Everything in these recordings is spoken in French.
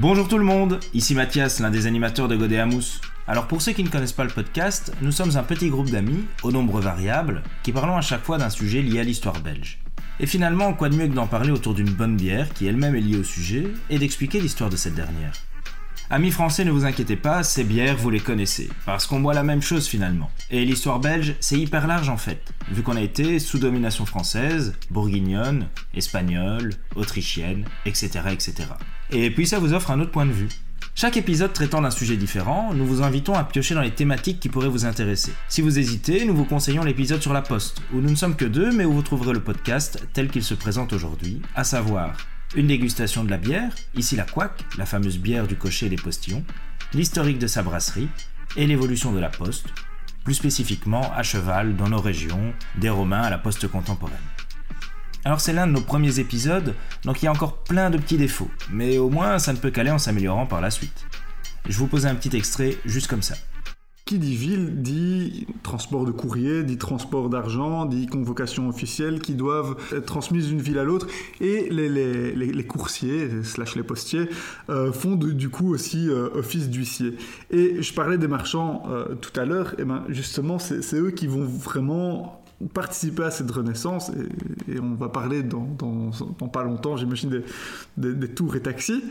Bonjour tout le monde, ici Mathias, l'un des animateurs de Godéamous. Alors pour ceux qui ne connaissent pas le podcast, nous sommes un petit groupe d'amis, au nombre variable, qui parlons à chaque fois d'un sujet lié à l'histoire belge. Et finalement, quoi de mieux que d'en parler autour d'une bonne bière qui elle-même est liée au sujet, et d'expliquer l'histoire de cette dernière. Amis français, ne vous inquiétez pas, ces bières, vous les connaissez, parce qu'on boit la même chose finalement. Et l'histoire belge, c'est hyper large en fait, vu qu'on a été sous domination française, bourguignonne, espagnole, autrichienne, etc., etc. Et puis ça vous offre un autre point de vue. Chaque épisode traitant d'un sujet différent, nous vous invitons à piocher dans les thématiques qui pourraient vous intéresser. Si vous hésitez, nous vous conseillons l'épisode sur la poste, où nous ne sommes que deux, mais où vous trouverez le podcast tel qu'il se présente aujourd'hui, à savoir une dégustation de la bière, ici la couac, la fameuse bière du cocher et des postillons, l'historique de sa brasserie et l'évolution de la poste, plus spécifiquement à cheval dans nos régions, des Romains à la poste contemporaine. Alors c'est l'un de nos premiers épisodes, donc il y a encore plein de petits défauts, mais au moins ça ne peut qu'aller en s'améliorant par la suite. Je vous pose un petit extrait juste comme ça. Qui dit ville dit transport de courrier, dit transport d'argent, dit convocation officielle qui doivent être transmises d'une ville à l'autre. Et les, les, les, coursiers, slash les postiers, euh, font du coup aussi euh, office d'huissier. Et je parlais des marchands euh, tout à l'heure, et ben justement c'est eux qui vont vraiment participer à cette renaissance, et, on va parler dans, pas longtemps, j'imagine, des, tours et taxis,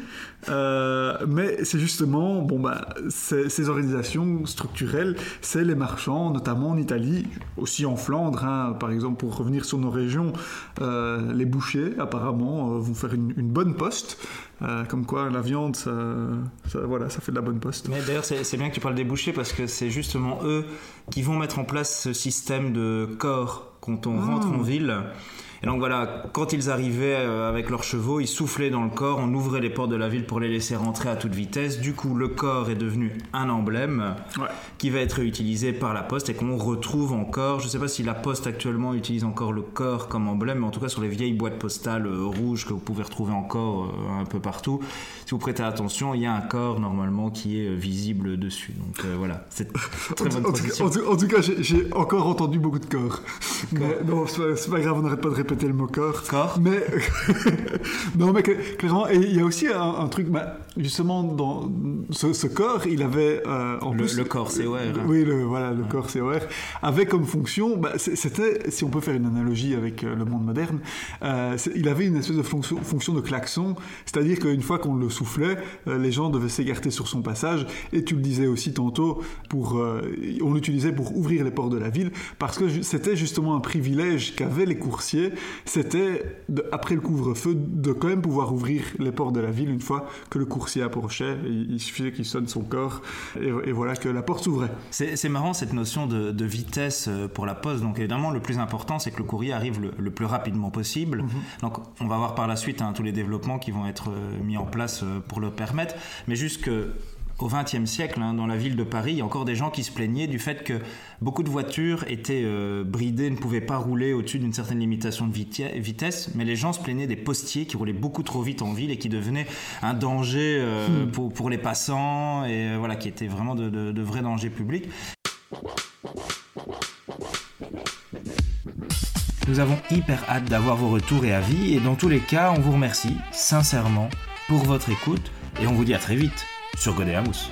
euh, mais c'est justement, bon, bah, ces organisations structurelles, c'est les marchands, notamment en Italie, aussi en Flandre, hein, par exemple, pour revenir sur nos régions, euh, les bouchers, apparemment, euh, vont faire une, bonne poste, comme quoi la viande, ça, voilà, ça fait de la bonne poste. Mais d'ailleurs, c'est bien que tu parles des bouchers parce que c'est justement eux qui vont mettre en place ce système de corps quand on rentre en ah. ville. Et donc voilà, quand ils arrivaient euh, avec leurs chevaux, ils soufflaient dans le corps, on ouvrait les portes de la ville pour les laisser rentrer à toute vitesse. Du coup, le corps est devenu un emblème qui va être utilisé par la poste et qu'on retrouve encore. Je ne sais pas si la poste actuellement utilise encore le corps comme emblème, mais en tout cas sur les vieilles boîtes postales euh, rouges que vous pouvez retrouver encore euh, un peu partout, si vous prêtez attention, il y a un corps normalement qui est visible dessus. Donc voilà, c'est très bonne en, en, tout cas, j'ai encore entendu beaucoup de corps. Mais non, c'est pas, grave, on n'arrête pas de répéter répéter le mot corps. Corps Mais, non, mais clairement, et il y a aussi un, truc, bah, justement, dans ce, corps, il avait euh, en le, plus. Le corps COR. Oui, le, voilà, le corps COR, avait comme fonction, bah, c'était, si on peut faire une analogie avec euh, le monde moderne, euh, il avait une espèce de fonction, fonction de klaxon, c'est-à-dire qu'une fois qu'on le soufflait, les gens devaient s'écarter sur son passage, et tu le disais aussi tantôt, pour, on l'utilisait pour ouvrir les portes de la ville, parce que c'était justement un privilège qu'avaient les coursiers c'était, après le couvre-feu, de quand même pouvoir ouvrir les portes de la ville une fois que le coursier approchait. Il, suffisait qu'il sonne son corps et, voilà que la porte s'ouvrait. C'est marrant cette notion de, vitesse euh, pour la poste. Donc évidemment, le plus important, c'est que le courrier arrive le, plus rapidement possible. Mhm. Donc on va voir par la suite hein, tous les développements qui vont être euh, mis en place euh, pour le permettre. Mais juste que au XXe siècle, hein, dans la ville de Paris, il y a encore des gens qui se plaignaient du fait que beaucoup de voitures étaient euh, bridées, ne pouvaient pas rouler au-dessus d'une certaine limitation de vitesse, mais les gens se plaignaient des postiers qui roulaient beaucoup trop vite en ville et qui devenaient un danger euh, hmm. pour, pour, les passants, et euh, voilà, qui étaient vraiment de, de vrais dangers publics. Nous avons hyper hâte d'avoir vos retours et avis, et dans tous les cas, on vous remercie sincèrement pour votre écoute, et on vous dit à très vite sur Godéamous.